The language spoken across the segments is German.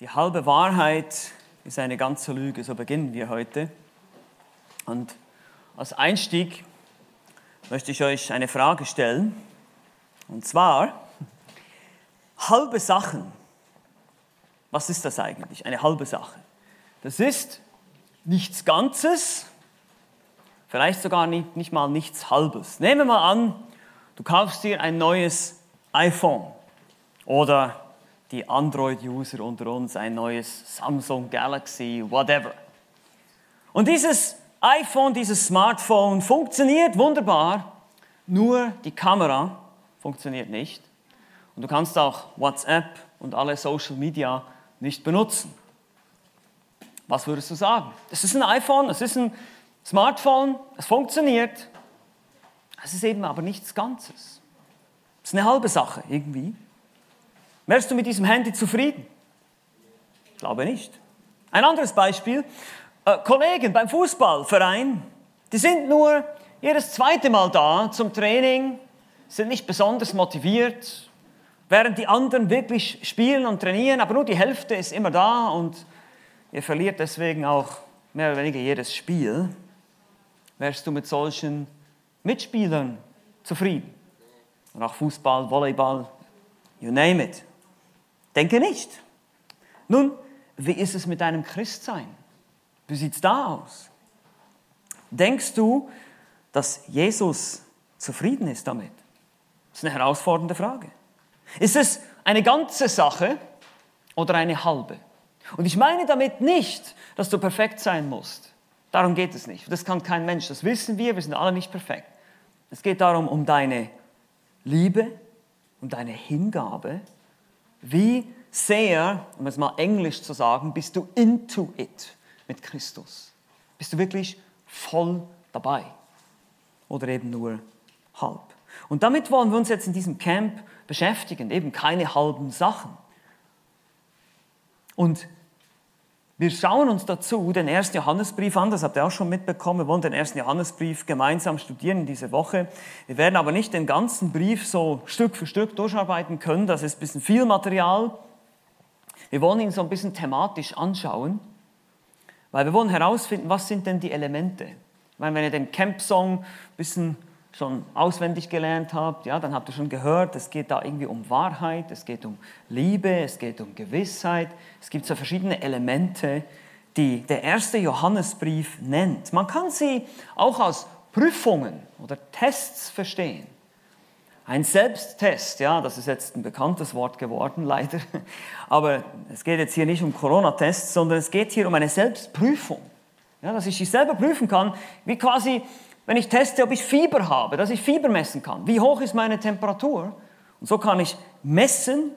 Die halbe Wahrheit ist eine ganze Lüge, so beginnen wir heute. Und als Einstieg möchte ich euch eine Frage stellen. Und zwar, halbe Sachen. Was ist das eigentlich, eine halbe Sache? Das ist nichts Ganzes, vielleicht sogar nicht, nicht mal nichts Halbes. Nehmen wir mal an, du kaufst dir ein neues iPhone oder die Android-User unter uns ein neues Samsung Galaxy, whatever. Und dieses iPhone, dieses Smartphone funktioniert wunderbar, nur die Kamera funktioniert nicht. Und du kannst auch WhatsApp und alle Social Media nicht benutzen. Was würdest du sagen? Es ist ein iPhone, es ist ein Smartphone, es funktioniert. Es ist eben aber nichts Ganzes. Es ist eine halbe Sache irgendwie. Wärst du mit diesem Handy zufrieden? Ich glaube nicht. Ein anderes Beispiel. Äh, Kollegen beim Fußballverein, die sind nur jedes zweite Mal da zum Training, sind nicht besonders motiviert, während die anderen wirklich spielen und trainieren, aber nur die Hälfte ist immer da und ihr verliert deswegen auch mehr oder weniger jedes Spiel. Wärst du mit solchen Mitspielern zufrieden? Und auch Fußball, Volleyball, you name it. Denke nicht. Nun, wie ist es mit deinem Christsein? Wie sieht es da aus? Denkst du, dass Jesus zufrieden ist damit? Das ist eine herausfordernde Frage. Ist es eine ganze Sache oder eine halbe? Und ich meine damit nicht, dass du perfekt sein musst. Darum geht es nicht. Das kann kein Mensch. Das wissen wir. Wir sind alle nicht perfekt. Es geht darum, um deine Liebe und deine Hingabe wie sehr, um es mal englisch zu sagen, bist du into it mit Christus? Bist du wirklich voll dabei? Oder eben nur halb? Und damit wollen wir uns jetzt in diesem Camp beschäftigen, eben keine halben Sachen. Und wir schauen uns dazu den ersten Johannesbrief an, das habt ihr auch schon mitbekommen. Wir wollen den ersten Johannesbrief gemeinsam studieren in dieser Woche. Wir werden aber nicht den ganzen Brief so Stück für Stück durcharbeiten können, das ist ein bisschen viel Material. Wir wollen ihn so ein bisschen thematisch anschauen, weil wir wollen herausfinden, was sind denn die Elemente. Ich meine, wenn ihr den Camp-Song ein bisschen schon auswendig gelernt habt, ja, dann habt ihr schon gehört, es geht da irgendwie um Wahrheit, es geht um Liebe, es geht um Gewissheit. Es gibt so verschiedene Elemente, die der erste Johannesbrief nennt. Man kann sie auch als Prüfungen oder Tests verstehen. Ein Selbsttest, ja, das ist jetzt ein bekanntes Wort geworden, leider. Aber es geht jetzt hier nicht um Corona-Tests, sondern es geht hier um eine Selbstprüfung. Ja, dass ich mich selber prüfen kann, wie quasi wenn ich teste, ob ich Fieber habe, dass ich Fieber messen kann. Wie hoch ist meine Temperatur? Und so kann ich messen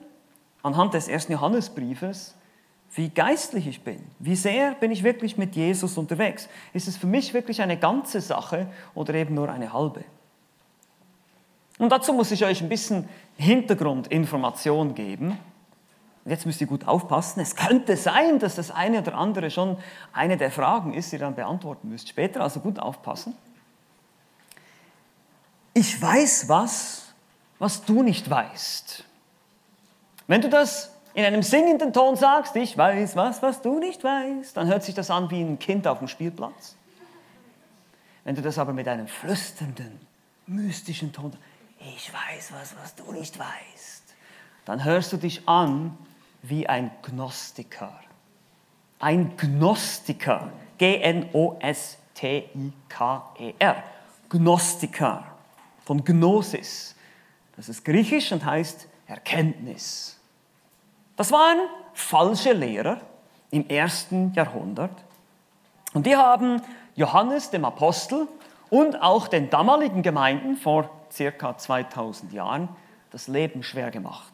anhand des ersten Johannesbriefes, wie geistlich ich bin. Wie sehr bin ich wirklich mit Jesus unterwegs? Ist es für mich wirklich eine ganze Sache oder eben nur eine halbe? Und dazu muss ich euch ein bisschen Hintergrundinformation geben. Jetzt müsst ihr gut aufpassen. Es könnte sein, dass das eine oder andere schon eine der Fragen ist, die ihr dann beantworten müsst später. Also gut aufpassen ich weiß was, was du nicht weißt. Wenn du das in einem singenden Ton sagst, ich weiß was, was du nicht weißt, dann hört sich das an wie ein Kind auf dem Spielplatz. Wenn du das aber mit einem flüsternden, mystischen Ton, ich weiß was, was du nicht weißt, dann hörst du dich an wie ein Gnostiker. Ein Gnostiker. G-N-O-S-T-I-K-E-R. Gnostiker von Gnosis. Das ist griechisch und heißt Erkenntnis. Das waren falsche Lehrer im ersten Jahrhundert. Und die haben Johannes dem Apostel und auch den damaligen Gemeinden vor circa 2000 Jahren das Leben schwer gemacht.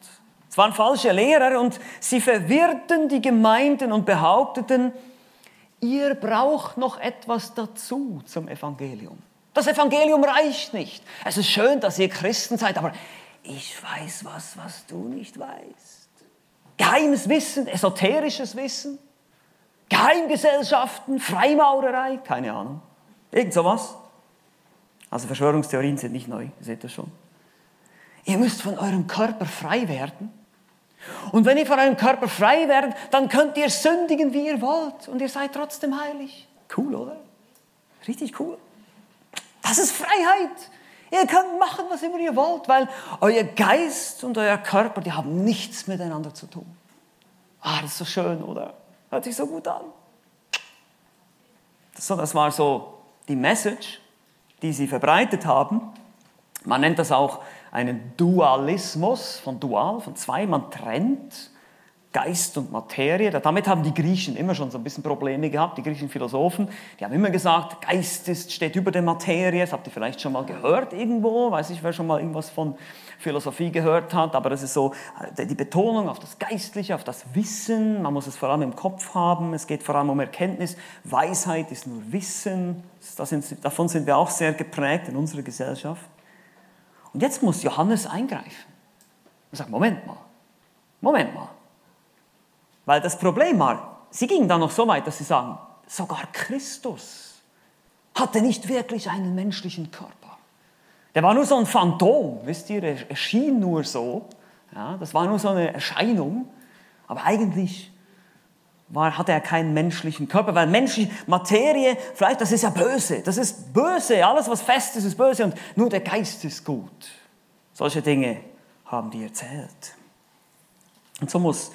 Es waren falsche Lehrer und sie verwirrten die Gemeinden und behaupteten, ihr braucht noch etwas dazu zum Evangelium. Das Evangelium reicht nicht. Es ist schön, dass ihr Christen seid, aber ich weiß was, was du nicht weißt. Geheimes Wissen, esoterisches Wissen, Geheimgesellschaften, Freimaurerei, keine Ahnung. Irgend sowas. Also Verschwörungstheorien sind nicht neu, ihr seht das schon. Ihr müsst von eurem Körper frei werden Und wenn ihr von eurem Körper frei werdet, dann könnt ihr sündigen, wie ihr wollt. Und ihr seid trotzdem heilig. Cool, oder? Richtig cool. Das ist Freiheit. Ihr könnt machen, was immer ihr wollt, weil euer Geist und euer Körper, die haben nichts miteinander zu tun. Ah, das ist so schön, oder? Hört sich so gut an. So, das war so die Message, die sie verbreitet haben. Man nennt das auch einen Dualismus von dual, von zwei. Man trennt Geist und Materie. Damit haben die Griechen immer schon so ein bisschen Probleme gehabt, die griechischen Philosophen. Die haben immer gesagt, Geist ist, steht über der Materie. Das habt ihr vielleicht schon mal gehört irgendwo. Weiß ich, wer schon mal irgendwas von Philosophie gehört hat. Aber das ist so äh, die Betonung auf das Geistliche, auf das Wissen. Man muss es vor allem im Kopf haben. Es geht vor allem um Erkenntnis. Weisheit ist nur Wissen. Sind, davon sind wir auch sehr geprägt in unserer Gesellschaft. Und jetzt muss Johannes eingreifen. Und sagt, Moment mal, Moment mal. Weil das Problem war, sie gingen dann noch so weit, dass sie sagen, sogar Christus hatte nicht wirklich einen menschlichen Körper. Der war nur so ein Phantom, wisst ihr, er erschien nur so. Ja, das war nur so eine Erscheinung. Aber eigentlich war, hatte er keinen menschlichen Körper, weil menschliche Materie, vielleicht, das ist ja böse. Das ist böse. Alles, was fest ist, ist böse und nur der Geist ist gut. Solche Dinge haben die erzählt. Und so muss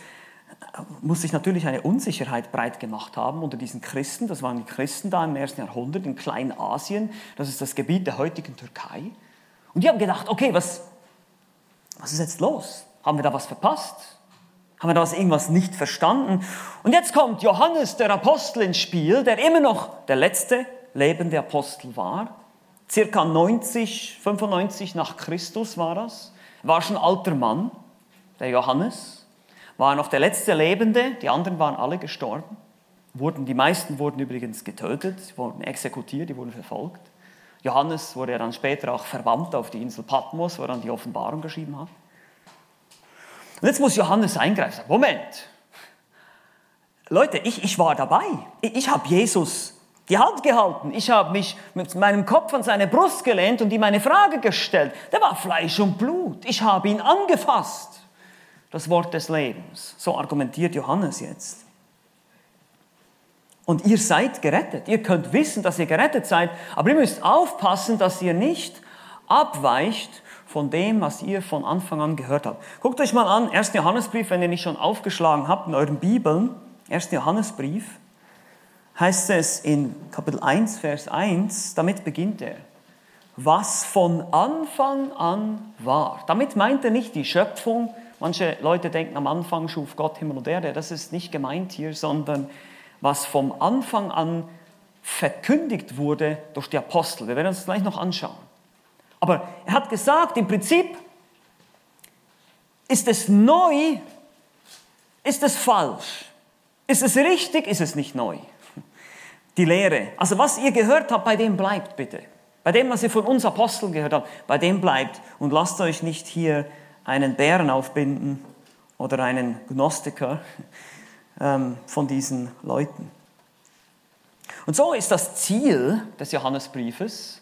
muss sich natürlich eine Unsicherheit breit gemacht haben unter diesen Christen. Das waren die Christen da im ersten Jahrhundert in Kleinasien. Das ist das Gebiet der heutigen Türkei. Und die haben gedacht, okay, was, was ist jetzt los? Haben wir da was verpasst? Haben wir da was, irgendwas nicht verstanden? Und jetzt kommt Johannes, der Apostel, ins Spiel, der immer noch der letzte lebende Apostel war. Circa 90, 95 nach Christus war das. War schon alter Mann, der Johannes war noch der letzte Lebende, die anderen waren alle gestorben. Wurden, die meisten wurden übrigens getötet, wurden exekutiert, die wurden verfolgt. Johannes wurde ja dann später auch verwandt auf die Insel Patmos, wo er dann die Offenbarung geschrieben hat. Und jetzt muss Johannes eingreifen. Moment, Leute, ich, ich war dabei. Ich, ich habe Jesus die Hand gehalten. Ich habe mich mit meinem Kopf an seine Brust gelehnt und ihm eine Frage gestellt. Der war Fleisch und Blut. Ich habe ihn angefasst das Wort des Lebens. So argumentiert Johannes jetzt. Und ihr seid gerettet. Ihr könnt wissen, dass ihr gerettet seid, aber ihr müsst aufpassen, dass ihr nicht abweicht von dem, was ihr von Anfang an gehört habt. Guckt euch mal an, 1. Johannesbrief, wenn ihr nicht schon aufgeschlagen habt in euren Bibeln, 1. Johannesbrief, heißt es in Kapitel 1, Vers 1, damit beginnt er. Was von Anfang an war. Damit meint er nicht die Schöpfung, Manche Leute denken, am Anfang schuf Gott Himmel und Erde. Das ist nicht gemeint hier, sondern was vom Anfang an verkündigt wurde durch die Apostel. Wir werden uns das gleich noch anschauen. Aber er hat gesagt, im Prinzip ist es neu, ist es falsch. Ist es richtig, ist es nicht neu. Die Lehre. Also was ihr gehört habt, bei dem bleibt bitte. Bei dem, was ihr von uns Aposteln gehört habt, bei dem bleibt. Und lasst euch nicht hier einen Bären aufbinden oder einen Gnostiker ähm, von diesen Leuten. Und so ist das Ziel des Johannesbriefes,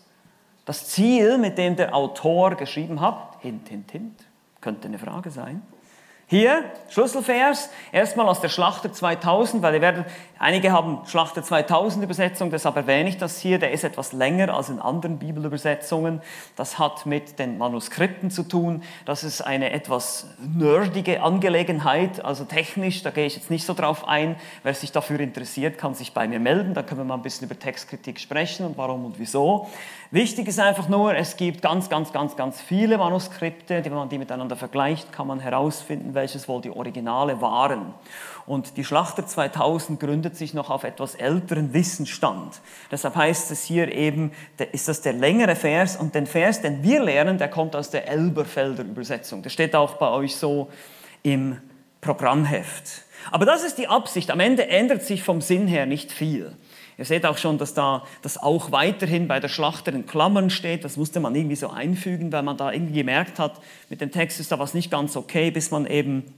das Ziel, mit dem der Autor geschrieben hat, hint, hint, hint, könnte eine Frage sein, hier, Schlüsselvers, erstmal aus der Schlachter 2000, weil ihr werdet, einige haben Schlachter 2000 Übersetzung, deshalb erwähne ich das hier, der ist etwas länger als in anderen Bibelübersetzungen. Das hat mit den Manuskripten zu tun. Das ist eine etwas nerdige Angelegenheit, also technisch, da gehe ich jetzt nicht so drauf ein. Wer sich dafür interessiert, kann sich bei mir melden, dann können wir mal ein bisschen über Textkritik sprechen und warum und wieso. Wichtig ist einfach nur, es gibt ganz, ganz, ganz, ganz viele Manuskripte, wenn man die miteinander vergleicht, kann man herausfinden, welches wohl die Originale waren. Und die Schlachter 2000 gründet sich noch auf etwas älteren Wissensstand. Deshalb heißt es hier eben, ist das der längere Vers und den Vers, den wir lernen, der kommt aus der Elberfelder Übersetzung. Der steht auch bei euch so im Programmheft. Aber das ist die Absicht. Am Ende ändert sich vom Sinn her nicht viel. Ihr seht auch schon, dass da das auch weiterhin bei der Schlachter in Klammern steht. Das musste man irgendwie so einfügen, weil man da irgendwie gemerkt hat, mit dem Text ist da was nicht ganz okay, bis man eben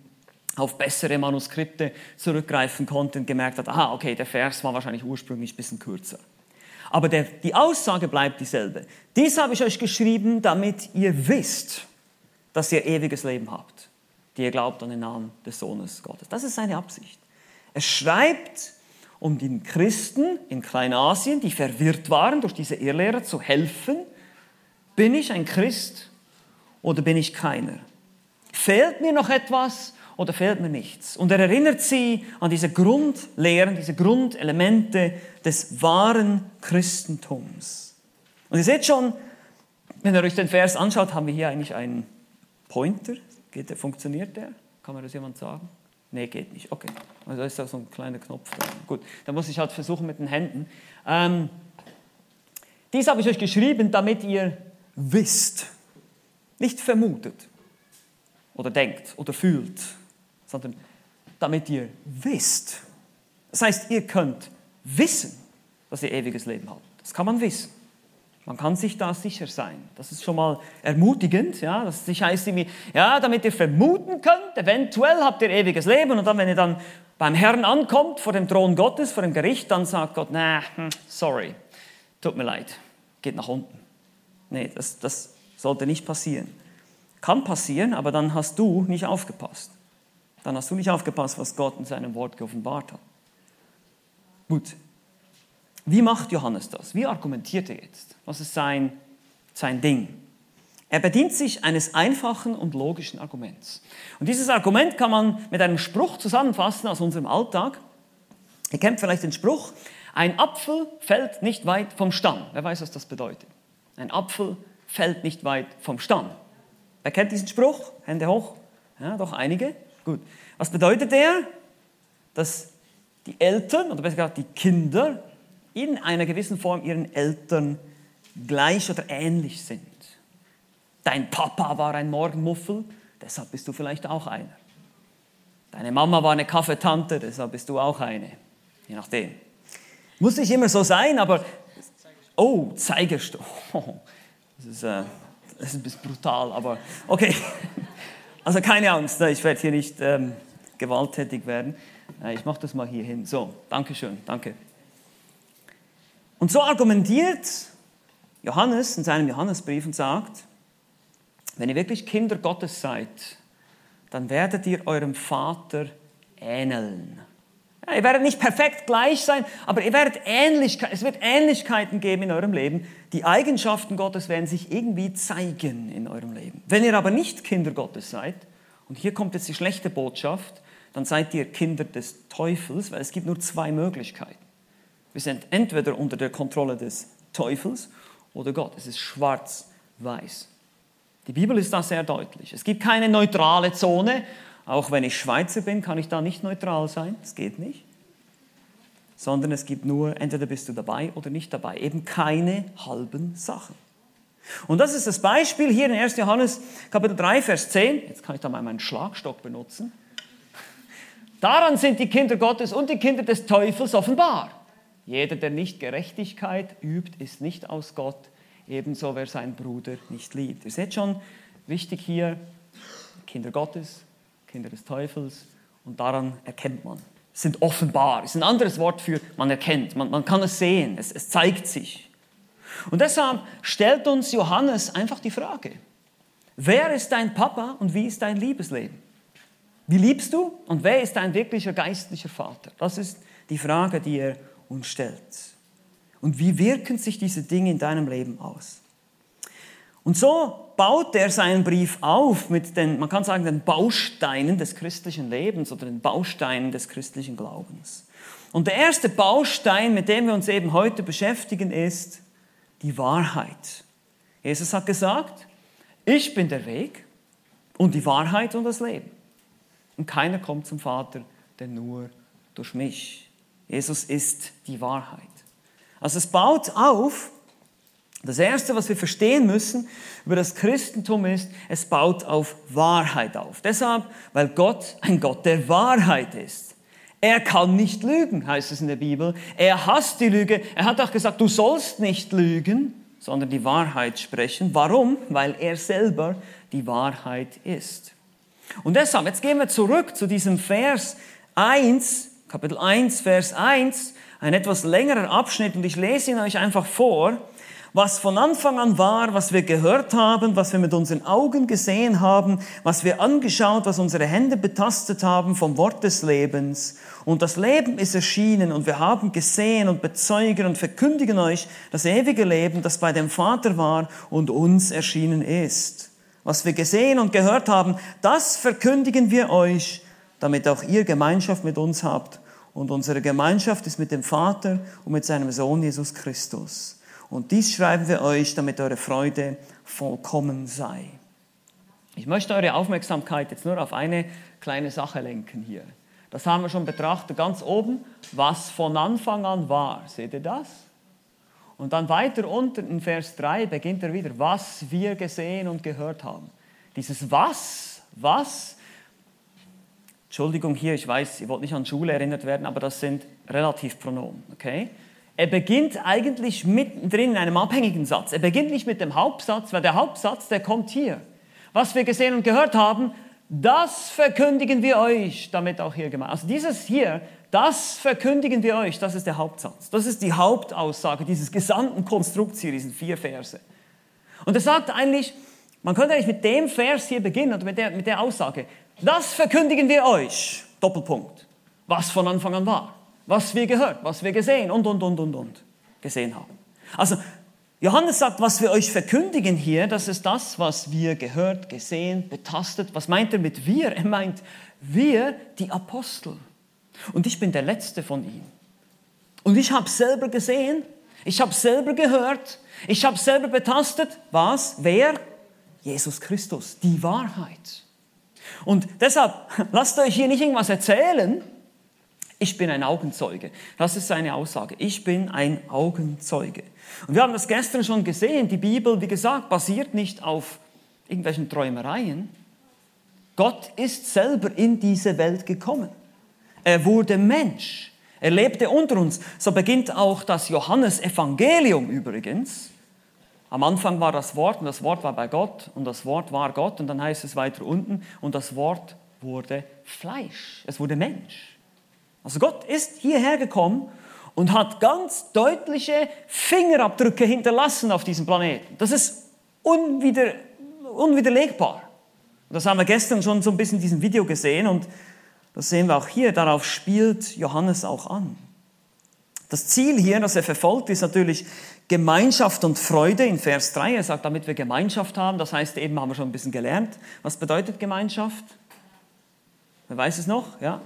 auf bessere Manuskripte zurückgreifen konnte und gemerkt hat, aha, okay, der Vers war wahrscheinlich ursprünglich ein bisschen kürzer. Aber der, die Aussage bleibt dieselbe. Dies habe ich euch geschrieben, damit ihr wisst, dass ihr ewiges Leben habt. die ihr glaubt an den Namen des Sohnes Gottes. Das ist seine Absicht. Er schreibt, um den Christen in Kleinasien, die verwirrt waren durch diese Irrlehrer, zu helfen. Bin ich ein Christ oder bin ich keiner? Fehlt mir noch etwas oder fehlt mir nichts? Und er erinnert sie an diese Grundlehren, diese Grundelemente des wahren Christentums. Und ihr seht schon, wenn ihr euch den Vers anschaut, haben wir hier eigentlich einen Pointer. Geht der, funktioniert der? Kann mir das jemand sagen? Nee, geht nicht. Okay. Also da ist da so ein kleiner Knopf dran. Gut, dann muss ich halt versuchen mit den Händen. Ähm, dies habe ich euch geschrieben, damit ihr wisst, nicht vermutet oder denkt oder fühlt, sondern damit ihr wisst. Das heißt, ihr könnt wissen, dass ihr ewiges Leben habt. Das kann man wissen. Man kann sich da sicher sein. Das ist schon mal ermutigend. Ja? Das heißt ja, damit ihr vermuten könnt, eventuell habt ihr ewiges Leben und dann, wenn ihr dann beim Herrn ankommt, vor dem Thron Gottes, vor dem Gericht, dann sagt Gott, na, hm, sorry, tut mir leid, geht nach unten. Nee, das, das sollte nicht passieren. Kann passieren, aber dann hast du nicht aufgepasst. Dann hast du nicht aufgepasst, was Gott in seinem Wort geoffenbart hat. Gut, wie macht Johannes das? Wie argumentiert er jetzt? Was ist sein, sein Ding? Er bedient sich eines einfachen und logischen Arguments. Und dieses Argument kann man mit einem Spruch zusammenfassen aus unserem Alltag. Ihr kennt vielleicht den Spruch, ein Apfel fällt nicht weit vom Stamm. Wer weiß, was das bedeutet? Ein Apfel fällt nicht weit vom Stamm. Wer kennt diesen Spruch? Hände hoch. Ja, doch einige. Gut. Was bedeutet der? Dass die Eltern, oder besser gesagt die Kinder, in einer gewissen Form ihren Eltern gleich oder ähnlich sind. Dein Papa war ein Morgenmuffel, deshalb bist du vielleicht auch einer. Deine Mama war eine Kaffeetante, deshalb bist du auch eine. Je nachdem. Muss nicht immer so sein, aber. Oh, Zeigerstoff. Das ist, äh, das ist ein bisschen brutal, aber okay. Also keine Angst, ich werde hier nicht ähm, gewalttätig werden. Äh, ich mache das mal hier hin. So, danke schön, danke. Und so argumentiert Johannes in seinem Johannesbrief und sagt, wenn ihr wirklich Kinder Gottes seid, dann werdet ihr eurem Vater ähneln. Ja, ihr werdet nicht perfekt gleich sein, aber ihr werdet Ähnlichkeit, es wird Ähnlichkeiten geben in eurem Leben. Die Eigenschaften Gottes werden sich irgendwie zeigen in eurem Leben. Wenn ihr aber nicht Kinder Gottes seid, und hier kommt jetzt die schlechte Botschaft, dann seid ihr Kinder des Teufels, weil es gibt nur zwei Möglichkeiten. Wir sind entweder unter der Kontrolle des Teufels oder Gott. Es ist schwarz-weiß. Die Bibel ist da sehr deutlich. Es gibt keine neutrale Zone. Auch wenn ich Schweizer bin, kann ich da nicht neutral sein. Das geht nicht. Sondern es gibt nur, entweder bist du dabei oder nicht dabei. Eben keine halben Sachen. Und das ist das Beispiel hier in 1. Johannes Kapitel 3, Vers 10. Jetzt kann ich da mal meinen Schlagstock benutzen. Daran sind die Kinder Gottes und die Kinder des Teufels offenbar. Jeder, der nicht Gerechtigkeit übt, ist nicht aus Gott, ebenso wer seinen Bruder nicht liebt. Ihr seht schon, wichtig hier, Kinder Gottes, Kinder des Teufels und daran erkennt man. Es sind offenbar, ist ein anderes Wort für man erkennt, man, man kann es sehen, es, es zeigt sich. Und deshalb stellt uns Johannes einfach die Frage, wer ist dein Papa und wie ist dein Liebesleben? Wie liebst du und wer ist dein wirklicher geistlicher Vater? Das ist die Frage, die er und stellt. Und wie wirken sich diese Dinge in deinem Leben aus? Und so baut er seinen Brief auf mit den, man kann sagen, den Bausteinen des christlichen Lebens oder den Bausteinen des christlichen Glaubens. Und der erste Baustein, mit dem wir uns eben heute beschäftigen, ist die Wahrheit. Jesus hat gesagt, ich bin der Weg und die Wahrheit und das Leben. Und keiner kommt zum Vater, denn nur durch mich. Jesus ist die Wahrheit. Also es baut auf, das Erste, was wir verstehen müssen über das Christentum ist, es baut auf Wahrheit auf. Deshalb, weil Gott ein Gott der Wahrheit ist. Er kann nicht lügen, heißt es in der Bibel. Er hasst die Lüge. Er hat auch gesagt, du sollst nicht lügen, sondern die Wahrheit sprechen. Warum? Weil er selber die Wahrheit ist. Und deshalb, jetzt gehen wir zurück zu diesem Vers 1, Kapitel 1, Vers 1, ein etwas längerer Abschnitt und ich lese ihn euch einfach vor, was von Anfang an war, was wir gehört haben, was wir mit unseren Augen gesehen haben, was wir angeschaut, was unsere Hände betastet haben vom Wort des Lebens. Und das Leben ist erschienen und wir haben gesehen und bezeugen und verkündigen euch das ewige Leben, das bei dem Vater war und uns erschienen ist. Was wir gesehen und gehört haben, das verkündigen wir euch, damit auch ihr Gemeinschaft mit uns habt. Und unsere Gemeinschaft ist mit dem Vater und mit seinem Sohn Jesus Christus. Und dies schreiben wir euch, damit eure Freude vollkommen sei. Ich möchte eure Aufmerksamkeit jetzt nur auf eine kleine Sache lenken hier. Das haben wir schon betrachtet, ganz oben, was von Anfang an war. Seht ihr das? Und dann weiter unten in Vers 3 beginnt er wieder, was wir gesehen und gehört haben. Dieses was, was, Entschuldigung hier, ich weiß, ihr wollt nicht an Schule erinnert werden, aber das sind Relativpronomen, okay? Er beginnt eigentlich mittendrin in einem abhängigen Satz. Er beginnt nicht mit dem Hauptsatz, weil der Hauptsatz, der kommt hier. Was wir gesehen und gehört haben, das verkündigen wir euch, damit auch hier gemeint. Also dieses hier, das verkündigen wir euch, das ist der Hauptsatz. Das ist die Hauptaussage dieses gesamten Konstrukts hier, diesen vier Verse. Und er sagt eigentlich, man könnte eigentlich mit dem Vers hier beginnen oder mit der, mit der Aussage, das verkündigen wir euch, Doppelpunkt, was von Anfang an war was wir gehört, was wir gesehen und, und, und, und, und gesehen haben. Also Johannes sagt, was wir euch verkündigen hier, das ist das, was wir gehört, gesehen, betastet. Was meint er mit wir? Er meint wir, die Apostel. Und ich bin der Letzte von ihnen. Und ich habe selber gesehen, ich habe selber gehört, ich habe selber betastet. Was? Wer? Jesus Christus, die Wahrheit. Und deshalb lasst euch hier nicht irgendwas erzählen, ich bin ein Augenzeuge. Das ist seine Aussage. Ich bin ein Augenzeuge. Und wir haben das gestern schon gesehen. Die Bibel, wie gesagt, basiert nicht auf irgendwelchen Träumereien. Gott ist selber in diese Welt gekommen. Er wurde Mensch. Er lebte unter uns. So beginnt auch das Johannesevangelium übrigens. Am Anfang war das Wort und das Wort war bei Gott und das Wort war Gott und dann heißt es weiter unten und das Wort wurde Fleisch. Es wurde Mensch. Also Gott ist hierher gekommen und hat ganz deutliche Fingerabdrücke hinterlassen auf diesem Planeten. Das ist unwider, unwiderlegbar. Das haben wir gestern schon so ein bisschen in diesem Video gesehen und das sehen wir auch hier. Darauf spielt Johannes auch an. Das Ziel hier, das er verfolgt, ist natürlich Gemeinschaft und Freude in Vers 3. Er sagt, damit wir Gemeinschaft haben, das heißt eben, haben wir schon ein bisschen gelernt. Was bedeutet Gemeinschaft? Wer weiß es noch? Ja?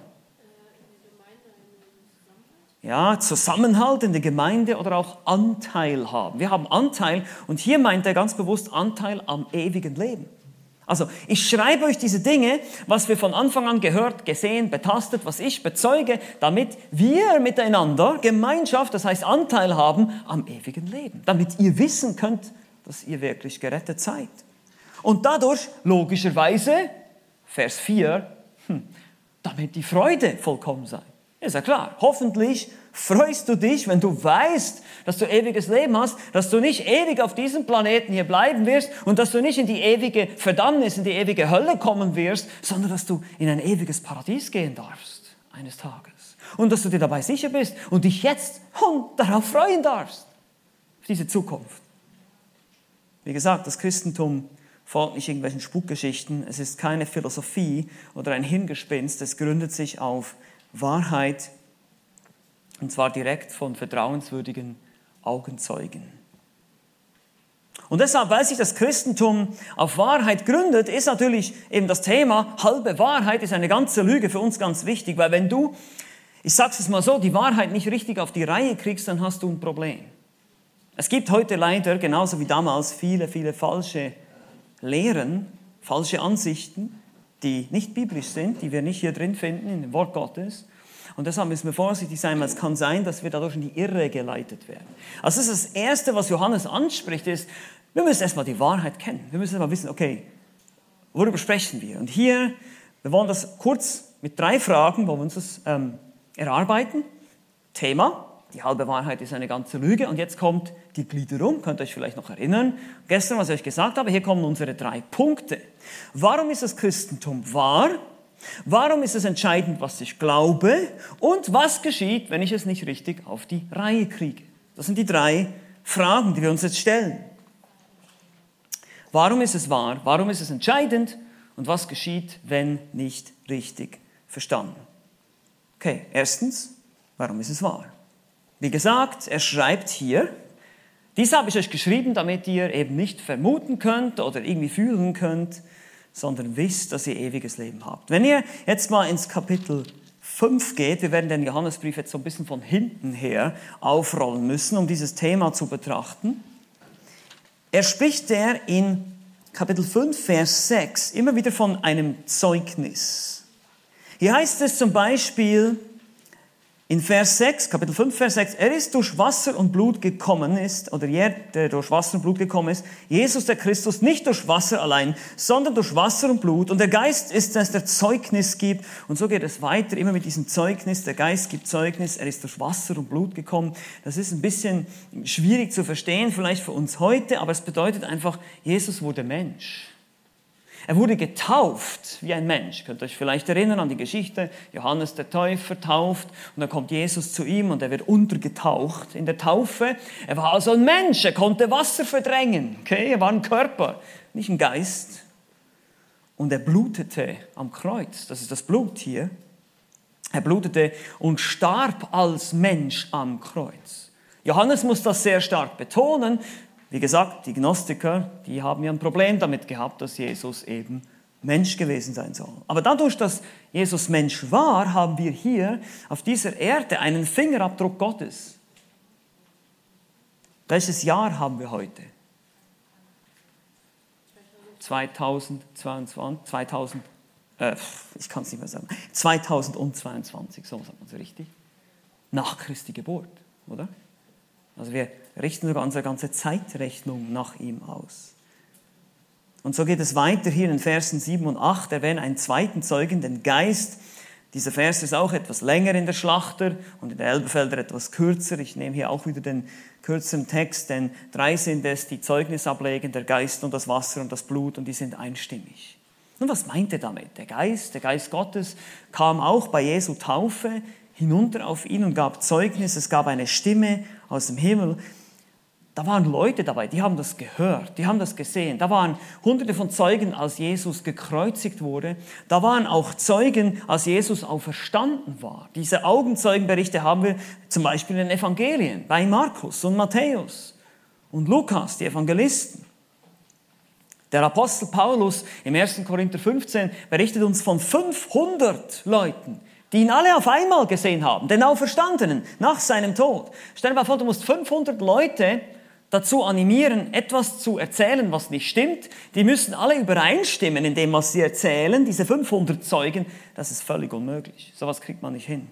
ja, Zusammenhalt in der Gemeinde oder auch Anteil haben. Wir haben Anteil und hier meint er ganz bewusst Anteil am ewigen Leben. Also ich schreibe euch diese Dinge, was wir von Anfang an gehört, gesehen, betastet, was ich bezeuge, damit wir miteinander Gemeinschaft, das heißt Anteil haben am ewigen Leben, damit ihr wissen könnt, dass ihr wirklich gerettet seid. Und dadurch, logischerweise, Vers 4, hm, damit die Freude vollkommen sei. Ist ja klar. Hoffentlich freust du dich, wenn du weißt, dass du ewiges Leben hast, dass du nicht ewig auf diesem Planeten hier bleiben wirst und dass du nicht in die ewige Verdammnis, in die ewige Hölle kommen wirst, sondern dass du in ein ewiges Paradies gehen darfst eines Tages. Und dass du dir dabei sicher bist und dich jetzt darauf freuen darfst, auf diese Zukunft. Wie gesagt, das Christentum folgt nicht irgendwelchen Spukgeschichten, es ist keine Philosophie oder ein Hingespinst, es gründet sich auf Wahrheit, und zwar direkt von vertrauenswürdigen Augenzeugen. Und deshalb, weil sich das Christentum auf Wahrheit gründet, ist natürlich eben das Thema halbe Wahrheit ist eine ganze Lüge für uns ganz wichtig, weil wenn du, ich sag's es mal so, die Wahrheit nicht richtig auf die Reihe kriegst, dann hast du ein Problem. Es gibt heute leider, genauso wie damals, viele, viele falsche Lehren, falsche Ansichten, die nicht biblisch sind, die wir nicht hier drin finden in dem Wort Gottes. Und deshalb müssen wir vorsichtig sein, weil es kann sein, dass wir dadurch in die Irre geleitet werden. Also das das Erste, was Johannes anspricht, ist, wir müssen erstmal die Wahrheit kennen. Wir müssen erstmal wissen, okay, worüber sprechen wir? Und hier, wir wollen das kurz mit drei Fragen, wollen wir uns das ähm, erarbeiten. Thema, die halbe Wahrheit ist eine ganze Lüge. Und jetzt kommt die Gliederung, könnt ihr euch vielleicht noch erinnern. Gestern, was ich euch gesagt habe, hier kommen unsere drei Punkte. Warum ist das Christentum wahr? Warum ist es entscheidend, was ich glaube? Und was geschieht, wenn ich es nicht richtig auf die Reihe kriege? Das sind die drei Fragen, die wir uns jetzt stellen. Warum ist es wahr? Warum ist es entscheidend? Und was geschieht, wenn nicht richtig verstanden? Okay, erstens, warum ist es wahr? Wie gesagt, er schreibt hier, dies habe ich euch geschrieben, damit ihr eben nicht vermuten könnt oder irgendwie fühlen könnt, sondern wisst, dass ihr ewiges Leben habt. Wenn ihr jetzt mal ins Kapitel 5 geht, wir werden den Johannesbrief jetzt so ein bisschen von hinten her aufrollen müssen, um dieses Thema zu betrachten. Er spricht der in Kapitel 5, Vers 6 immer wieder von einem Zeugnis. Hier heißt es zum Beispiel, in Vers 6, Kapitel 5, Vers 6, er ist durch Wasser und Blut gekommen ist, oder er, der durch Wasser und Blut gekommen ist, Jesus der Christus, nicht durch Wasser allein, sondern durch Wasser und Blut. Und der Geist ist es, der Zeugnis gibt. Und so geht es weiter, immer mit diesem Zeugnis. Der Geist gibt Zeugnis, er ist durch Wasser und Blut gekommen. Das ist ein bisschen schwierig zu verstehen, vielleicht für uns heute, aber es bedeutet einfach, Jesus wurde Mensch. Er wurde getauft wie ein Mensch. Könnt ihr euch vielleicht erinnern an die Geschichte, Johannes der Täufer tauft und dann kommt Jesus zu ihm und er wird untergetaucht in der Taufe. Er war also ein Mensch, er konnte Wasser verdrängen. Okay? Er war ein Körper, nicht ein Geist. Und er blutete am Kreuz, das ist das Blut hier. Er blutete und starb als Mensch am Kreuz. Johannes muss das sehr stark betonen, wie gesagt, die Gnostiker, die haben ja ein Problem damit gehabt, dass Jesus eben Mensch gewesen sein soll. Aber dadurch, dass Jesus Mensch war, haben wir hier auf dieser Erde einen Fingerabdruck Gottes. Welches Jahr haben wir heute? 2022, 2000, äh, ich kann es nicht mehr sagen, 2022, so sagt man so richtig. Nach Christi Geburt, oder? Also wir richten sogar unsere ganze Zeitrechnung nach ihm aus. Und so geht es weiter hier in Versen 7 und 8. Erwähnen einen zweiten Zeugen, den Geist. Dieser Vers ist auch etwas länger in der Schlachter und in der Elbefelder etwas kürzer. Ich nehme hier auch wieder den kürzeren Text, denn drei sind es, die Zeugnis ablegen, der Geist und das Wasser und das Blut und die sind einstimmig. Nun, was meint er damit? Der Geist, der Geist Gottes kam auch bei Jesu Taufe hinunter auf ihn und gab Zeugnis. Es gab eine Stimme aus dem Himmel, da waren Leute dabei, die haben das gehört, die haben das gesehen. Da waren hunderte von Zeugen, als Jesus gekreuzigt wurde. Da waren auch Zeugen, als Jesus auferstanden war. Diese Augenzeugenberichte haben wir zum Beispiel in den Evangelien, bei Markus und Matthäus und Lukas, die Evangelisten. Der Apostel Paulus im 1. Korinther 15 berichtet uns von 500 Leuten, die ihn alle auf einmal gesehen haben, den Auferstandenen, nach seinem Tod. Stell dir mal vor, du musst 500 Leute dazu animieren, etwas zu erzählen, was nicht stimmt. Die müssen alle übereinstimmen in dem, was sie erzählen. Diese 500 Zeugen, das ist völlig unmöglich. So Sowas kriegt man nicht hin.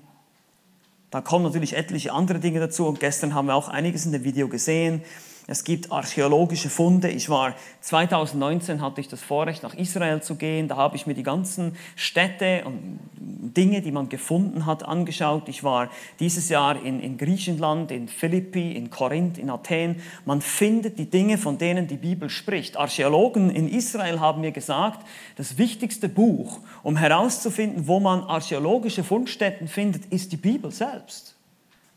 Da kommen natürlich etliche andere Dinge dazu und gestern haben wir auch einiges in dem Video gesehen. Es gibt archäologische Funde. Ich war 2019 hatte ich das Vorrecht nach Israel zu gehen. Da habe ich mir die ganzen Städte und Dinge, die man gefunden hat, angeschaut. Ich war dieses Jahr in, in Griechenland, in Philippi, in Korinth, in Athen. Man findet die Dinge, von denen die Bibel spricht. Archäologen in Israel haben mir gesagt, das wichtigste Buch, um herauszufinden, wo man archäologische Fundstätten findet, ist die Bibel selbst.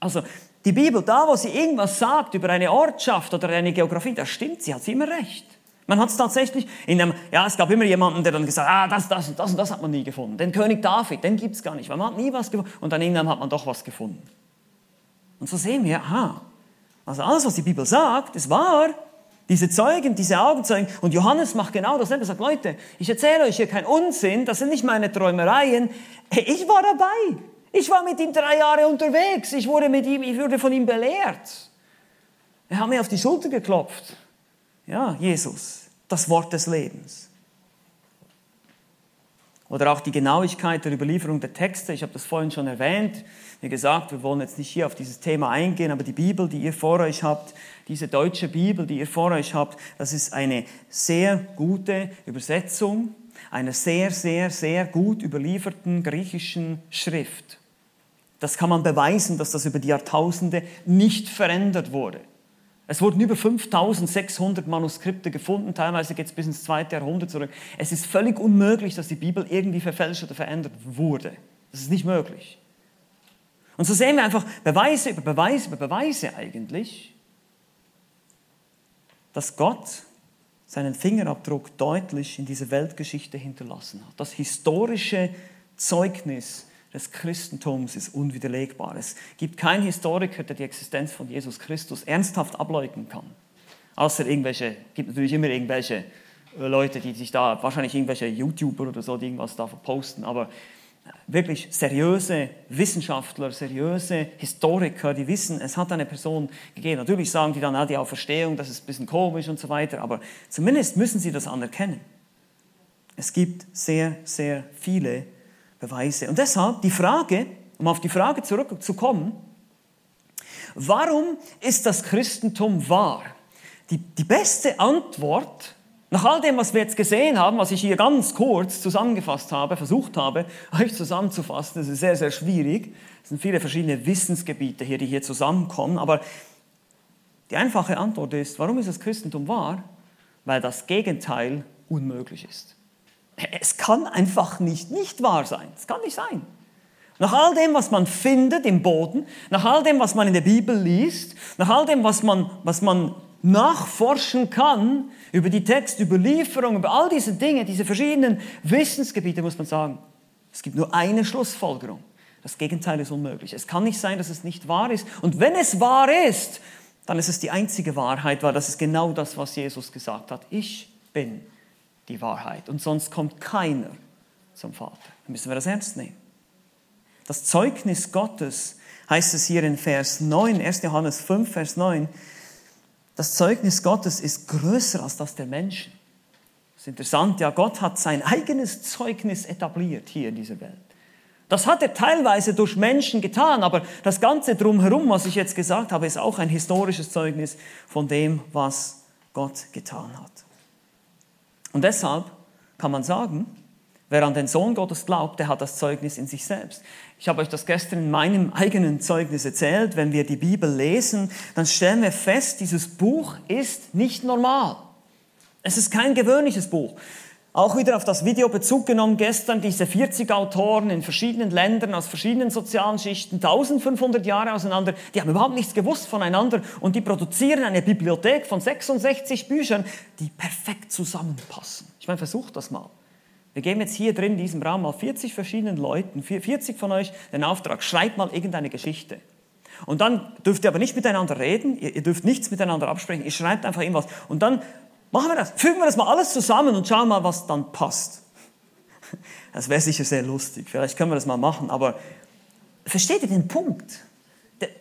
Also die Bibel, da wo sie irgendwas sagt über eine Ortschaft oder eine Geografie, das stimmt, sie hat sie immer recht. Man hat es tatsächlich in einem, ja, es gab immer jemanden, der dann gesagt hat, ah, das, das, das und das hat man nie gefunden. Den König David, den gibt es gar nicht, weil man hat nie was gefunden. Und dann irgendwann hat man doch was gefunden. Und so sehen wir, aha, also alles, was die Bibel sagt, ist wahr. Diese Zeugen, diese Augenzeugen. Und Johannes macht genau dasselbe. Er sagt, Leute, ich erzähle euch hier keinen Unsinn, das sind nicht meine Träumereien. Ich war dabei. Ich war mit ihm drei Jahre unterwegs. Ich wurde, mit ihm, ich wurde von ihm belehrt. Er hat mir auf die Schulter geklopft. Ja, Jesus, das Wort des Lebens. Oder auch die Genauigkeit der Überlieferung der Texte. Ich habe das vorhin schon erwähnt. Wie gesagt, wir wollen jetzt nicht hier auf dieses Thema eingehen, aber die Bibel, die ihr vor euch habt, diese deutsche Bibel, die ihr vor euch habt, das ist eine sehr gute Übersetzung einer sehr, sehr, sehr gut überlieferten griechischen Schrift. Das kann man beweisen, dass das über die Jahrtausende nicht verändert wurde. Es wurden über 5600 Manuskripte gefunden, teilweise geht es bis ins zweite Jahrhundert zurück. Es ist völlig unmöglich, dass die Bibel irgendwie verfälscht oder verändert wurde. Das ist nicht möglich. Und so sehen wir einfach Beweise über Beweise über Beweise eigentlich. dass Gott seinen Fingerabdruck deutlich in dieser Weltgeschichte hinterlassen hat. Das historische Zeugnis des Christentums ist unwiderlegbar. Es gibt keinen Historiker, der die Existenz von Jesus Christus ernsthaft ableugnen kann. Außer irgendwelche, gibt natürlich immer irgendwelche äh, Leute, die sich da, wahrscheinlich irgendwelche YouTuber oder so, die irgendwas da posten, aber wirklich seriöse Wissenschaftler, seriöse Historiker, die wissen, es hat eine Person gegeben. Natürlich sagen die dann, ah, die Auferstehung, das ist ein bisschen komisch und so weiter, aber zumindest müssen sie das anerkennen. Es gibt sehr, sehr viele Beweise. Und deshalb die Frage, um auf die Frage zurückzukommen, warum ist das Christentum wahr? Die, die beste Antwort nach all dem, was wir jetzt gesehen haben, was ich hier ganz kurz zusammengefasst habe, versucht habe, euch zusammenzufassen, das ist sehr, sehr schwierig. Es sind viele verschiedene Wissensgebiete hier, die hier zusammenkommen. Aber die einfache Antwort ist, warum ist das Christentum wahr? Weil das Gegenteil unmöglich ist. Es kann einfach nicht nicht wahr sein. Es kann nicht sein. Nach all dem, was man findet im Boden, nach all dem, was man in der Bibel liest, nach all dem, was man, was man nachforschen kann über die Textüberlieferung, über all diese Dinge, diese verschiedenen Wissensgebiete, muss man sagen, es gibt nur eine Schlussfolgerung. Das Gegenteil ist unmöglich. Es kann nicht sein, dass es nicht wahr ist. Und wenn es wahr ist, dann ist es die einzige Wahrheit, weil das ist genau das, was Jesus gesagt hat. Ich bin die Wahrheit. Und sonst kommt keiner zum Vater. Dann müssen wir das ernst nehmen. Das Zeugnis Gottes heißt es hier in Vers 9, 1. Johannes 5, Vers 9, das Zeugnis Gottes ist größer als das der Menschen. Das ist interessant, ja, Gott hat sein eigenes Zeugnis etabliert hier in dieser Welt. Das hat er teilweise durch Menschen getan, aber das Ganze drumherum, was ich jetzt gesagt habe, ist auch ein historisches Zeugnis von dem, was Gott getan hat. Und deshalb kann man sagen, wer an den Sohn Gottes glaubt, der hat das Zeugnis in sich selbst. Ich habe euch das gestern in meinem eigenen Zeugnis erzählt. Wenn wir die Bibel lesen, dann stellen wir fest, dieses Buch ist nicht normal. Es ist kein gewöhnliches Buch. Auch wieder auf das Video Bezug genommen gestern, diese 40 Autoren in verschiedenen Ländern, aus verschiedenen sozialen Schichten, 1500 Jahre auseinander, die haben überhaupt nichts gewusst voneinander und die produzieren eine Bibliothek von 66 Büchern, die perfekt zusammenpassen. Ich meine, versucht das mal. Wir geben jetzt hier drin in diesem Raum mal 40 verschiedenen Leuten, 40 von euch, den Auftrag, schreibt mal irgendeine Geschichte. Und dann dürft ihr aber nicht miteinander reden, ihr, dürft nichts miteinander absprechen, ihr schreibt einfach irgendwas. Und dann machen wir das, fügen wir das mal alles zusammen und schauen mal, was dann passt. Das wäre sicher sehr lustig, vielleicht können wir das mal machen, aber versteht ihr den Punkt?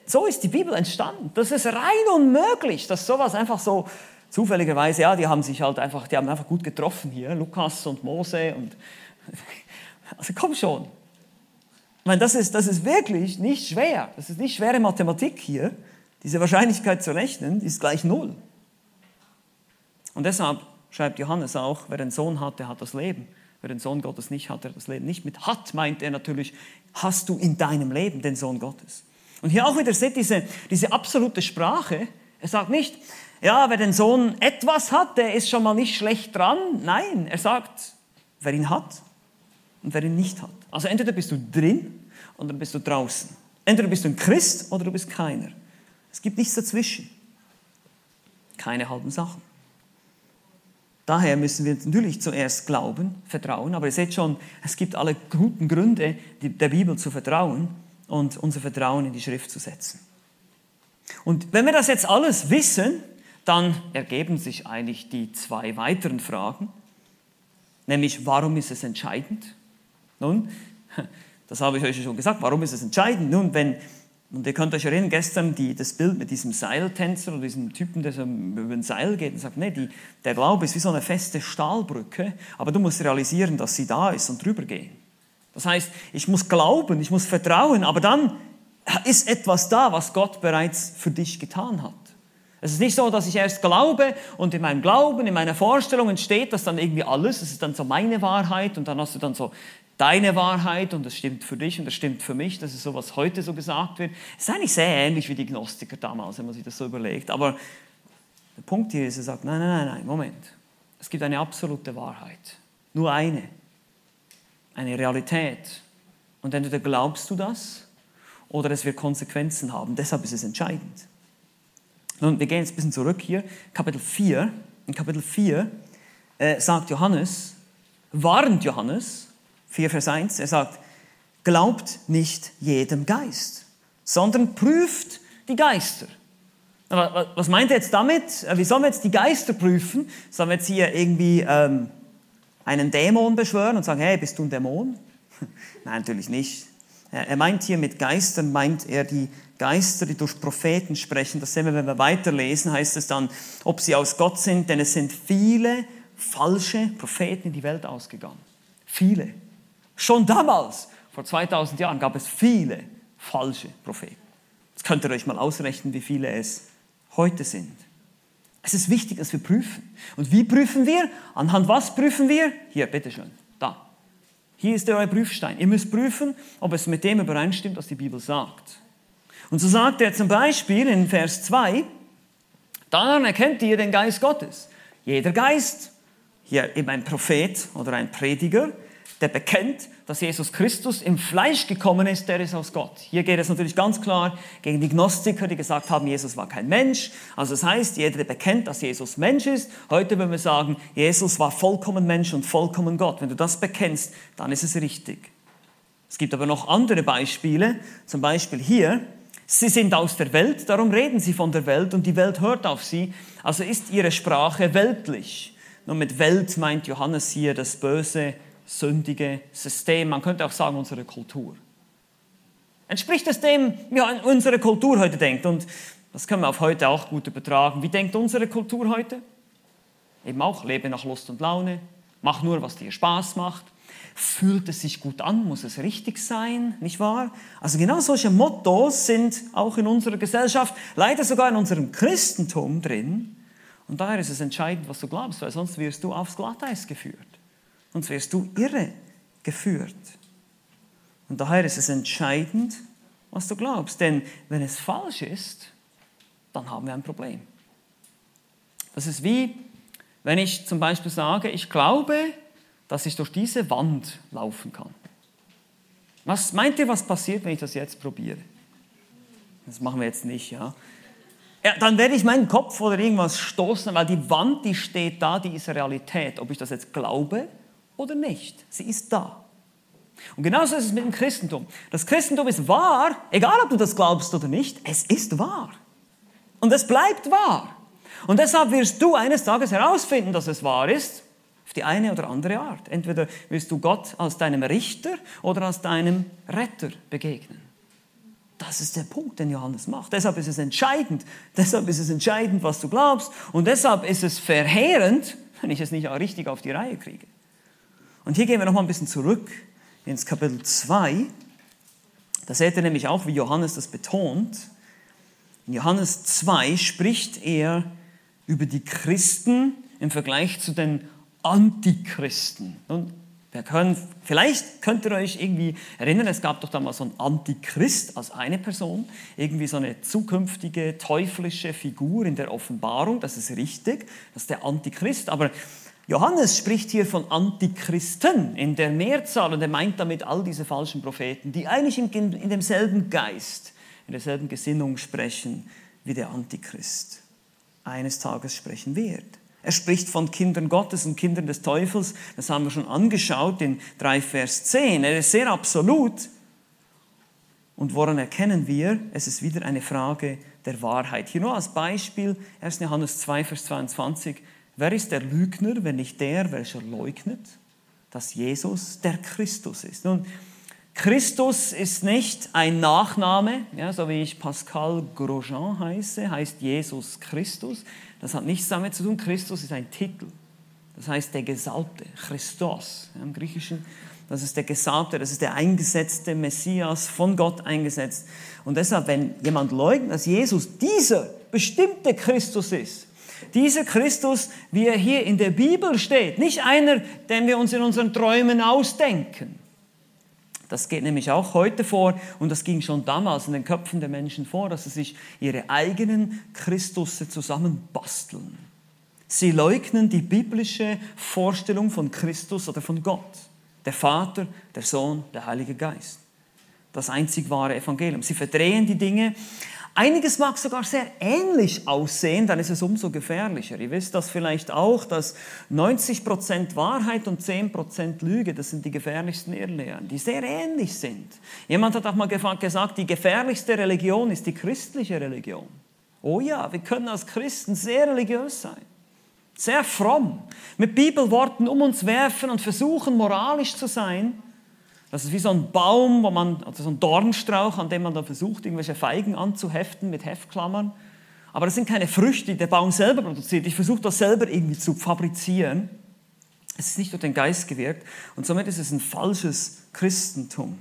So ist die Bibel entstanden. Das ist rein unmöglich, dass sowas einfach so zufälligerweise, ja, die haben sich halt einfach, die haben einfach gut getroffen hier, Lukas und Mose und, also komm schon. Ich meine, das ist, das ist wirklich nicht schwer. Das ist nicht schwere Mathematik hier. Diese Wahrscheinlichkeit zu rechnen, die ist gleich null. Und deshalb schreibt Johannes auch, wer den Sohn hat, der hat das Leben. Wer den Sohn Gottes nicht hat, der hat das Leben nicht. Mit hat meint er natürlich, hast du in deinem Leben den Sohn Gottes. Und hier auch wieder seht diese, diese absolute Sprache. Er sagt nicht, ja, wer den Sohn etwas hat, der ist schon mal nicht schlecht dran. Nein, er sagt, wer ihn hat und wer ihn nicht hat. Also entweder bist du drin oder bist du draußen. Entweder bist du ein Christ oder du bist keiner. Es gibt nichts dazwischen. Keine halben Sachen. Daher müssen wir natürlich zuerst glauben, vertrauen, aber ihr seht schon, es gibt alle guten Gründe, der Bibel zu vertrauen und unser Vertrauen in die Schrift zu setzen. Und wenn wir das jetzt alles wissen, dann ergeben sich eigentlich die zwei weiteren Fragen, nämlich warum ist es entscheidend? Nun, das habe ich euch schon gesagt, warum ist es entscheidend? Nun, wenn, und ihr könnt euch erinnern, gestern die, das Bild mit diesem Seiltänzer oder diesem Typen, der so über ein Seil geht und sagt, nee, die, der Glaube ist wie so eine feste Stahlbrücke, aber du musst realisieren, dass sie da ist und drüber gehen. Das heißt, ich muss glauben, ich muss vertrauen, aber dann ist etwas da, was Gott bereits für dich getan hat. Es ist nicht so, dass ich erst glaube und in meinem Glauben, in meiner Vorstellung entsteht das dann irgendwie alles. Es ist dann so meine Wahrheit und dann hast du dann so deine Wahrheit und das stimmt für dich und das stimmt für mich. Das ist so, was heute so gesagt wird. Es ist eigentlich sehr ähnlich wie die Gnostiker damals, wenn man sich das so überlegt. Aber der Punkt hier ist, er sagt, nein, nein, nein, nein, Moment. Es gibt eine absolute Wahrheit. Nur eine. Eine Realität. Und entweder glaubst du das oder es wird Konsequenzen haben. Deshalb ist es entscheidend. Nun, wir gehen jetzt ein bisschen zurück hier, Kapitel 4. In Kapitel 4 äh, sagt Johannes, warnt Johannes, 4 Vers 1, er sagt, glaubt nicht jedem Geist, sondern prüft die Geister. Was meint er jetzt damit? Äh, wie sollen wir jetzt die Geister prüfen? Sollen wir jetzt hier irgendwie ähm, einen Dämon beschwören und sagen, hey, bist du ein Dämon? Nein, natürlich nicht. Er meint hier mit Geistern, meint er die Geister, die durch Propheten sprechen. Das sehen wir, wenn wir weiterlesen, heißt es dann, ob sie aus Gott sind, denn es sind viele falsche Propheten in die Welt ausgegangen. Viele. Schon damals, vor 2000 Jahren, gab es viele falsche Propheten. Jetzt könnt ihr euch mal ausrechnen, wie viele es heute sind. Es ist wichtig, dass wir prüfen. Und wie prüfen wir? Anhand was prüfen wir? Hier, bitteschön, da. Hier ist euer Prüfstein. Ihr müsst prüfen, ob es mit dem übereinstimmt, was die Bibel sagt. Und so sagt er zum Beispiel in Vers 2, daran erkennt ihr den Geist Gottes. Jeder Geist, hier eben ein Prophet oder ein Prediger, der bekennt, dass Jesus Christus im Fleisch gekommen ist, der ist aus Gott. Hier geht es natürlich ganz klar gegen die Gnostiker, die gesagt haben, Jesus war kein Mensch. Also das heißt, jeder, der bekennt, dass Jesus Mensch ist, heute würden wir sagen, Jesus war vollkommen Mensch und vollkommen Gott. Wenn du das bekennst, dann ist es richtig. Es gibt aber noch andere Beispiele, zum Beispiel hier, Sie sind aus der Welt, darum reden sie von der Welt und die Welt hört auf sie. Also ist ihre Sprache weltlich. Nur mit Welt meint Johannes hier das böse, sündige System. Man könnte auch sagen unsere Kultur. Entspricht es dem, wie unsere Kultur heute denkt? Und das können wir auf heute auch gut übertragen. Wie denkt unsere Kultur heute? Eben auch, lebe nach Lust und Laune, mach nur, was dir Spaß macht, Fühlt es sich gut an? Muss es richtig sein? Nicht wahr? Also genau solche Mottos sind auch in unserer Gesellschaft, leider sogar in unserem Christentum drin. Und daher ist es entscheidend, was du glaubst, weil sonst wirst du aufs Glatteis geführt. Sonst wirst du irre geführt. Und daher ist es entscheidend, was du glaubst. Denn wenn es falsch ist, dann haben wir ein Problem. Das ist wie, wenn ich zum Beispiel sage, ich glaube, dass ich durch diese Wand laufen kann. Was meint ihr, was passiert, wenn ich das jetzt probiere? Das machen wir jetzt nicht, ja. ja dann werde ich meinen Kopf oder irgendwas stoßen, weil die Wand, die steht da, die ist Realität. Ob ich das jetzt glaube oder nicht, sie ist da. Und genauso ist es mit dem Christentum. Das Christentum ist wahr, egal ob du das glaubst oder nicht, es ist wahr. Und es bleibt wahr. Und deshalb wirst du eines Tages herausfinden, dass es wahr ist auf die eine oder andere Art. Entweder wirst du Gott als deinem Richter oder als deinem Retter begegnen. Das ist der Punkt, den Johannes macht. Deshalb ist es entscheidend. Deshalb ist es entscheidend, was du glaubst. Und deshalb ist es verheerend, wenn ich es nicht auch richtig auf die Reihe kriege. Und hier gehen wir noch mal ein bisschen zurück ins Kapitel 2. Da seht ihr nämlich auch, wie Johannes das betont. In Johannes 2 spricht er über die Christen im Vergleich zu den Antichristen. Und wir können, vielleicht könnt ihr euch irgendwie erinnern, es gab doch damals so einen Antichrist als eine Person, irgendwie so eine zukünftige teuflische Figur in der Offenbarung, das ist richtig, das ist der Antichrist, aber Johannes spricht hier von Antichristen in der Mehrzahl und er meint damit all diese falschen Propheten, die eigentlich in, demselben Geist, in derselben Gesinnung sprechen wie der Antichrist eines Tages sprechen wird. Er spricht von Kindern Gottes und Kindern des Teufels. Das haben wir schon angeschaut in 3 Vers 10. Er ist sehr absolut. Und woran erkennen wir? Es ist wieder eine Frage der Wahrheit. Hier nur als Beispiel 1. Johannes 2, Vers 22. Wer ist der Lügner, wenn nicht der, welcher leugnet, dass Jesus der Christus ist? Nun, Christus ist nicht ein Nachname, ja, so wie ich Pascal Grosjean heiße, heißt Jesus Christus. Das hat nichts damit zu tun. Christus ist ein Titel. Das heißt der Gesalbte, Christos ja, im Griechischen. Das ist der Gesalbte, das ist der eingesetzte Messias, von Gott eingesetzt. Und deshalb, wenn jemand leugnet, dass Jesus dieser bestimmte Christus ist, dieser Christus, wie er hier in der Bibel steht, nicht einer, den wir uns in unseren Träumen ausdenken, das geht nämlich auch heute vor und das ging schon damals in den Köpfen der Menschen vor, dass sie sich ihre eigenen Christusse zusammenbasteln. Sie leugnen die biblische Vorstellung von Christus oder von Gott, der Vater, der Sohn, der Heilige Geist. Das einzig wahre Evangelium. Sie verdrehen die Dinge, Einiges mag sogar sehr ähnlich aussehen, dann ist es umso gefährlicher. Ihr wisst das vielleicht auch, dass 90% Wahrheit und 10% Lüge, das sind die gefährlichsten Irrlehren, die sehr ähnlich sind. Jemand hat auch mal gesagt, die gefährlichste Religion ist die christliche Religion. Oh ja, wir können als Christen sehr religiös sein, sehr fromm, mit Bibelworten um uns werfen und versuchen, moralisch zu sein das ist wie so ein Baum, wo man, also so ein Dornstrauch, an dem man dann versucht, irgendwelche Feigen anzuheften mit Heftklammern. Aber das sind keine Früchte, die der Baum selber produziert. Ich versuche das selber irgendwie zu fabrizieren. Es ist nicht durch den Geist gewirkt und somit ist es ein falsches Christentum.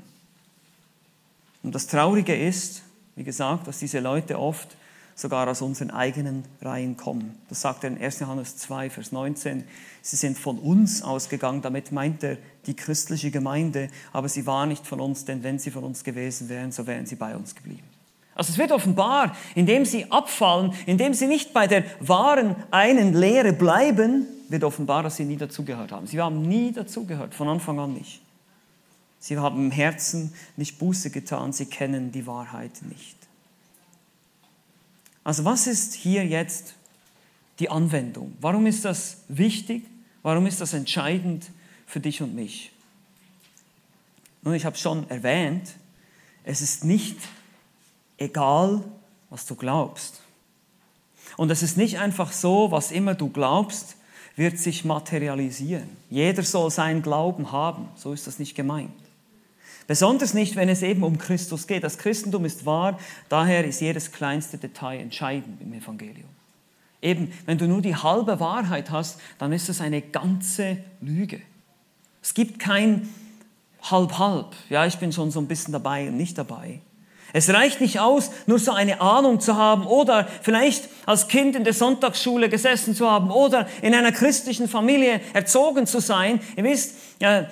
Und das Traurige ist, wie gesagt, dass diese Leute oft sogar aus unseren eigenen Reihen kommen. Das sagt er in 1. Johannes 2, Vers 19. Sie sind von uns ausgegangen, damit meint er die christliche Gemeinde, aber sie war nicht von uns, denn wenn sie von uns gewesen wären, so wären sie bei uns geblieben. Also es wird offenbar, indem sie abfallen, indem sie nicht bei der wahren einen Lehre bleiben, wird offenbar, dass sie nie dazugehört haben. Sie haben nie dazugehört, von Anfang an nicht. Sie haben im Herzen nicht Buße getan, sie kennen die Wahrheit nicht. Also was ist hier jetzt die Anwendung? Warum ist das wichtig? Warum ist das entscheidend für dich und mich? Nun, ich habe schon erwähnt, es ist nicht egal, was du glaubst. Und es ist nicht einfach so, was immer du glaubst, wird sich materialisieren. Jeder soll seinen Glauben haben. So ist das nicht gemeint. Besonders nicht, wenn es eben um Christus geht. Das Christentum ist wahr, daher ist jedes kleinste Detail entscheidend im Evangelium. Eben, wenn du nur die halbe Wahrheit hast, dann ist es eine ganze Lüge. Es gibt kein halb-halb. Ja, ich bin schon so ein bisschen dabei und nicht dabei. Es reicht nicht aus, nur so eine Ahnung zu haben oder vielleicht als Kind in der Sonntagsschule gesessen zu haben oder in einer christlichen Familie erzogen zu sein. Ihr wisst, ja,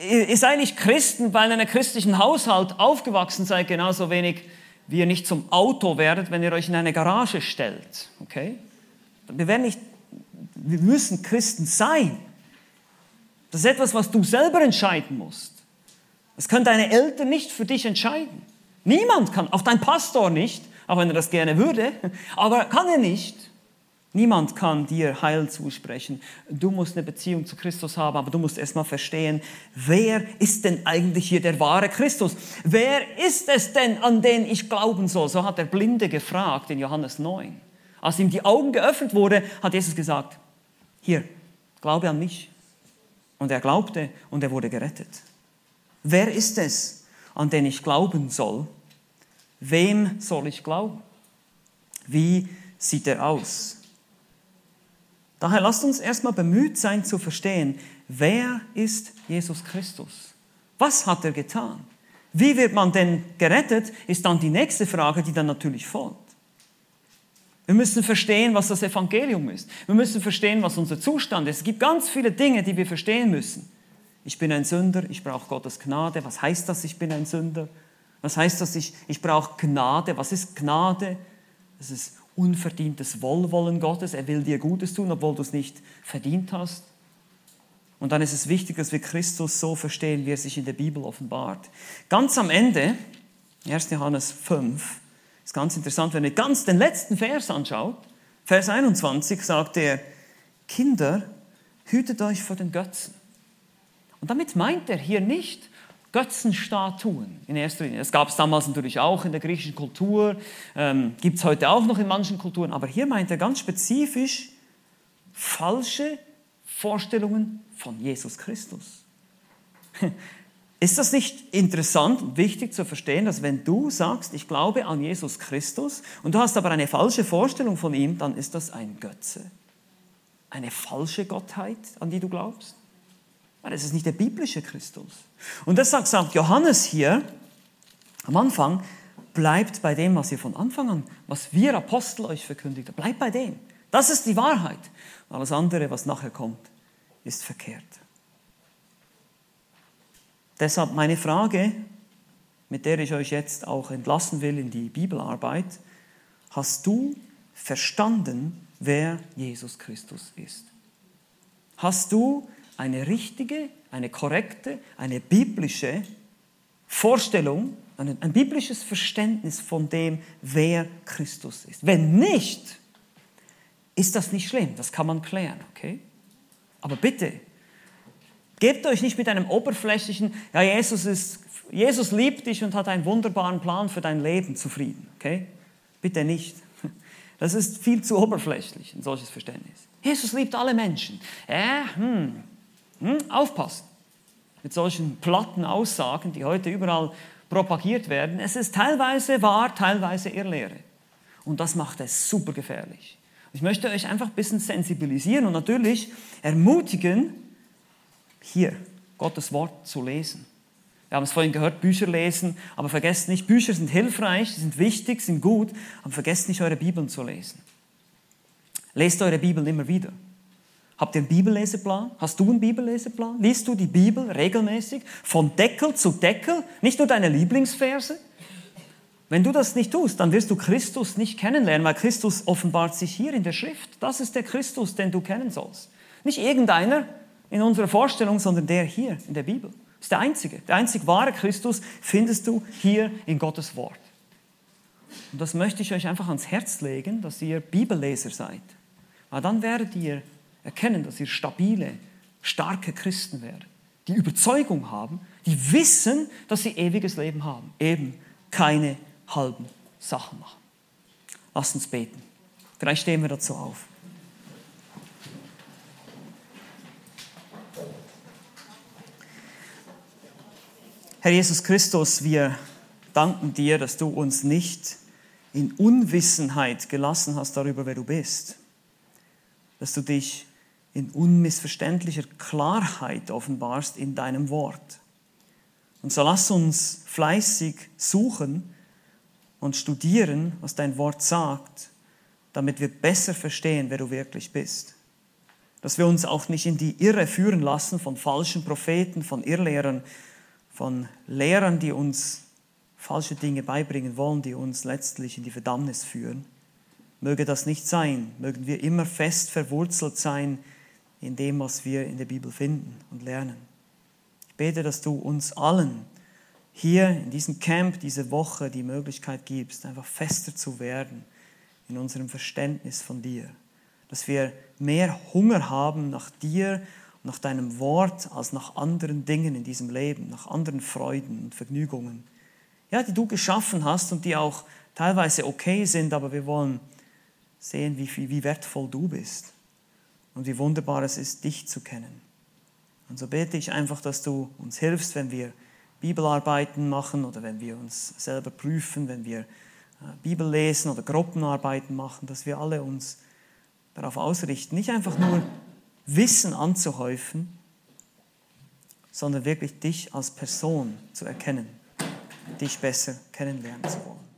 ihr seid nicht Christen, weil in einem christlichen Haushalt aufgewachsen seid, genauso wenig wie ihr nicht zum Auto werdet, wenn ihr euch in eine Garage stellt. Okay? Wir, werden nicht, wir müssen Christen sein. Das ist etwas, was du selber entscheiden musst. Das können deine Eltern nicht für dich entscheiden. Niemand kann, auch dein Pastor nicht, auch wenn er das gerne würde, aber kann er nicht. Niemand kann dir Heil zusprechen. Du musst eine Beziehung zu Christus haben, aber du musst erstmal verstehen, wer ist denn eigentlich hier der wahre Christus? Wer ist es denn, an den ich glauben soll? So hat der Blinde gefragt in Johannes 9. Als ihm die Augen geöffnet wurde, hat Jesus gesagt, hier, glaube an mich. Und er glaubte und er wurde gerettet. Wer ist es, an den ich glauben soll? Wem soll ich glauben? Wie sieht er aus? Daher lasst uns erstmal bemüht sein zu verstehen, wer ist Jesus Christus? Was hat er getan? Wie wird man denn gerettet, ist dann die nächste Frage, die dann natürlich folgt. Wir müssen verstehen, was das Evangelium ist. Wir müssen verstehen, was unser Zustand ist. Es gibt ganz viele Dinge, die wir verstehen müssen. Ich bin ein Sünder, ich brauche Gottes Gnade. Was heißt das, ich bin ein Sünder? Was heißt das, ich, ich brauche Gnade? Was ist Gnade? Das ist unverdientes Wohlwollen Gottes. Er will dir Gutes tun, obwohl du es nicht verdient hast. Und dann ist es wichtig, dass wir Christus so verstehen, wie er sich in der Bibel offenbart. Ganz am Ende, 1. Johannes 5, ist ganz interessant, wenn ihr ganz den letzten Vers anschaut, Vers 21 sagt er, Kinder, hütet euch vor den Götzen. Und damit meint er hier nicht, Götzenstatuen in erster Linie. Das gab es damals natürlich auch in der griechischen Kultur, ähm, gibt es heute auch noch in manchen Kulturen, aber hier meint er ganz spezifisch falsche Vorstellungen von Jesus Christus. Ist das nicht interessant und wichtig zu verstehen, dass wenn du sagst, ich glaube an Jesus Christus und du hast aber eine falsche Vorstellung von ihm, dann ist das ein Götze. Eine falsche Gottheit, an die du glaubst? Weil es ist nicht der biblische Christus. Und deshalb sagt Johannes hier am Anfang, bleibt bei dem, was ihr von Anfang an, was wir Apostel euch verkündigt haben. Bleibt bei dem. Das ist die Wahrheit. Alles andere, was nachher kommt, ist verkehrt. Deshalb meine Frage, mit der ich euch jetzt auch entlassen will in die Bibelarbeit, hast du verstanden, wer Jesus Christus ist? Hast du eine richtige, eine korrekte, eine biblische Vorstellung, ein, ein biblisches Verständnis von dem, wer Christus ist. Wenn nicht, ist das nicht schlimm, das kann man klären, okay? Aber bitte, gebt euch nicht mit einem oberflächlichen, ja, Jesus, ist, Jesus liebt dich und hat einen wunderbaren Plan für dein Leben zufrieden, okay? Bitte nicht. Das ist viel zu oberflächlich, ein solches Verständnis. Jesus liebt alle Menschen. Äh, hm, hm, aufpassen mit solchen platten Aussagen, die heute überall propagiert werden. Es ist teilweise wahr, teilweise Irrlehre. Und das macht es super gefährlich. Ich möchte euch einfach ein bisschen sensibilisieren und natürlich ermutigen, hier Gottes Wort zu lesen. Wir haben es vorhin gehört, Bücher lesen, aber vergesst nicht, Bücher sind hilfreich, sind wichtig, sind gut, aber vergesst nicht, eure Bibeln zu lesen. Lest eure Bibeln immer wieder. Habt ihr einen Bibelleseplan? Hast du einen Bibelleseplan? Liest du die Bibel regelmäßig? Von Deckel zu Deckel? Nicht nur deine Lieblingsverse? Wenn du das nicht tust, dann wirst du Christus nicht kennenlernen, weil Christus offenbart sich hier in der Schrift. Das ist der Christus, den du kennen sollst. Nicht irgendeiner in unserer Vorstellung, sondern der hier in der Bibel. Das ist der einzige. Der einzig wahre Christus findest du hier in Gottes Wort. Und das möchte ich euch einfach ans Herz legen, dass ihr Bibelleser seid. Weil dann werdet ihr erkennen, dass ihr stabile, starke Christen werden, die Überzeugung haben, die wissen, dass sie ewiges Leben haben, eben keine halben Sachen machen. Lasst uns beten. Vielleicht stehen wir dazu auf. Herr Jesus Christus, wir danken dir, dass du uns nicht in Unwissenheit gelassen hast darüber, wer du bist, dass du dich in unmissverständlicher Klarheit offenbarst in deinem Wort. Und so lass uns fleißig suchen und studieren, was dein Wort sagt, damit wir besser verstehen, wer du wirklich bist. Dass wir uns auch nicht in die Irre führen lassen von falschen Propheten, von Irrlehrern, von Lehrern, die uns falsche Dinge beibringen wollen, die uns letztlich in die Verdammnis führen. Möge das nicht sein. Mögen wir immer fest verwurzelt sein in dem, was wir in der Bibel finden und lernen. Ich bete, dass du uns allen hier in diesem Camp diese Woche die Möglichkeit gibst, einfach fester zu werden in unserem Verständnis von dir. Dass wir mehr Hunger haben nach dir nach deinem Wort als nach anderen Dingen in diesem Leben, nach anderen Freuden und Vergnügungen. Ja, die du geschaffen hast und die auch teilweise okay sind, aber wir wollen sehen, wie, wie wertvoll du bist und wie wunderbar es ist, dich zu kennen. Und so bete ich einfach, dass du uns hilfst, wenn wir Bibelarbeiten machen oder wenn wir uns selber prüfen, wenn wir äh, Bibel lesen oder Gruppenarbeiten machen, dass wir alle uns darauf ausrichten, nicht einfach nur Wissen anzuhäufen, sondern wirklich dich als Person zu erkennen, dich besser kennenlernen zu wollen.